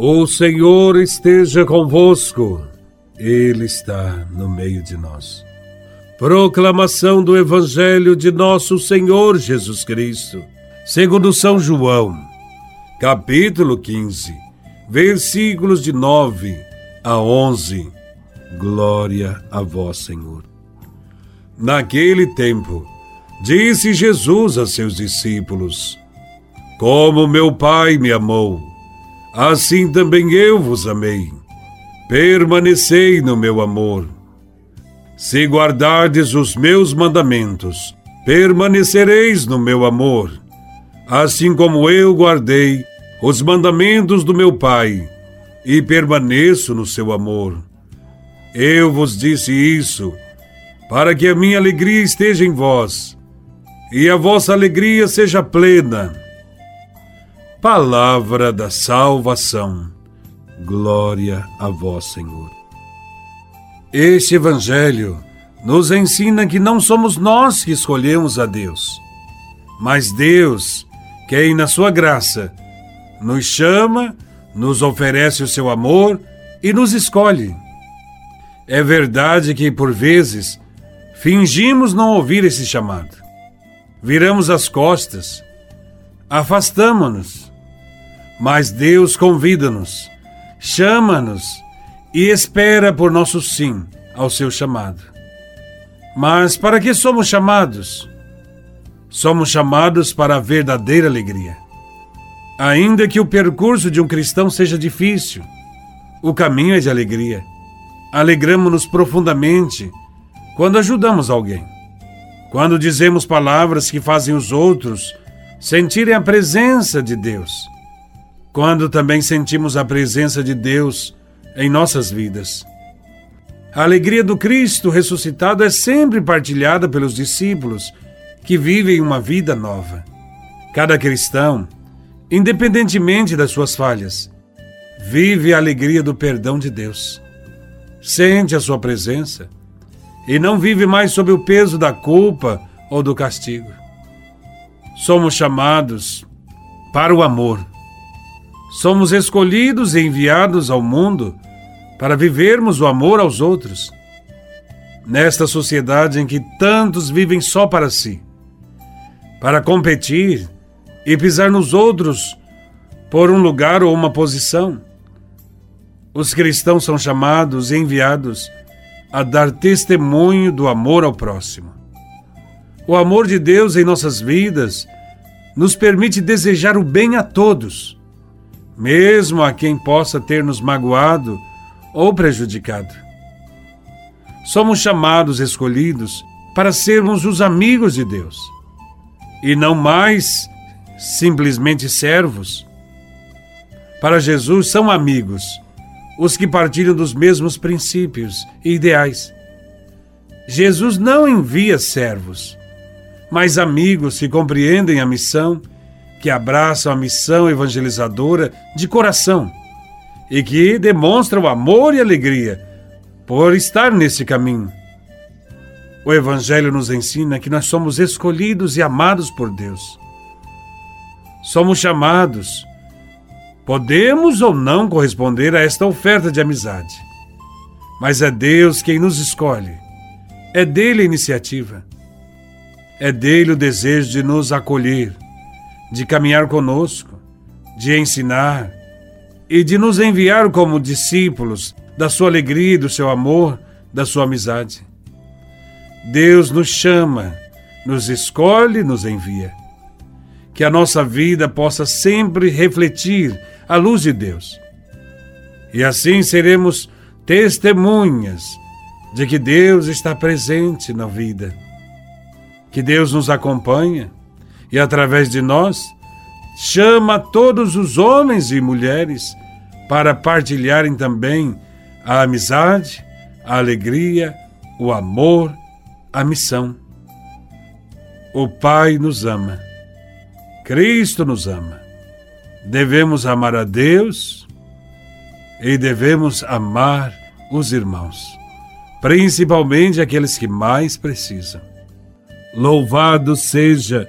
O Senhor esteja convosco, Ele está no meio de nós. Proclamação do Evangelho de Nosso Senhor Jesus Cristo, segundo São João, capítulo 15, versículos de 9 a 11. Glória a Vós, Senhor. Naquele tempo, disse Jesus a seus discípulos: Como meu Pai me amou, assim também eu vos amei. Permanecei no meu amor. Se guardardes os meus mandamentos, permanecereis no meu amor, assim como eu guardei os mandamentos do meu Pai e permaneço no seu amor. Eu vos disse isso para que a minha alegria esteja em vós e a vossa alegria seja plena. Palavra da salvação. Glória a vós, Senhor. Este Evangelho nos ensina que não somos nós que escolhemos a Deus, mas Deus, quem, na sua graça, nos chama, nos oferece o seu amor e nos escolhe. É verdade que, por vezes, Fingimos não ouvir esse chamado. Viramos as costas, afastamos-nos. Mas Deus convida-nos, chama-nos e espera por nosso sim ao seu chamado. Mas para que somos chamados? Somos chamados para a verdadeira alegria. Ainda que o percurso de um cristão seja difícil, o caminho é de alegria. Alegramos-nos profundamente quando ajudamos alguém, quando dizemos palavras que fazem os outros sentirem a presença de Deus, quando também sentimos a presença de Deus em nossas vidas. A alegria do Cristo ressuscitado é sempre partilhada pelos discípulos que vivem uma vida nova. Cada cristão, independentemente das suas falhas, vive a alegria do perdão de Deus. Sente a sua presença e não vive mais sob o peso da culpa ou do castigo. Somos chamados para o amor. Somos escolhidos e enviados ao mundo para vivermos o amor aos outros. Nesta sociedade em que tantos vivem só para si, para competir e pisar nos outros por um lugar ou uma posição, os cristãos são chamados e enviados a dar testemunho do amor ao próximo. O amor de Deus em nossas vidas nos permite desejar o bem a todos, mesmo a quem possa ter nos magoado ou prejudicado. Somos chamados, escolhidos, para sermos os amigos de Deus e não mais simplesmente servos. Para Jesus, são amigos os que partilham dos mesmos princípios e ideais. Jesus não envia servos, mas amigos que compreendem a missão, que abraçam a missão evangelizadora de coração e que demonstram amor e alegria por estar nesse caminho. O Evangelho nos ensina que nós somos escolhidos e amados por Deus. Somos chamados Podemos ou não corresponder a esta oferta de amizade. Mas é Deus quem nos escolhe. É dele a iniciativa. É dele o desejo de nos acolher, de caminhar conosco, de ensinar e de nos enviar como discípulos da sua alegria, do seu amor, da sua amizade. Deus nos chama, nos escolhe, nos envia. Que a nossa vida possa sempre refletir à luz de Deus. E assim seremos testemunhas de que Deus está presente na vida, que Deus nos acompanha e, através de nós, chama todos os homens e mulheres para partilharem também a amizade, a alegria, o amor, a missão. O Pai nos ama, Cristo nos ama devemos amar a Deus e devemos amar os irmãos, principalmente aqueles que mais precisam. Louvado seja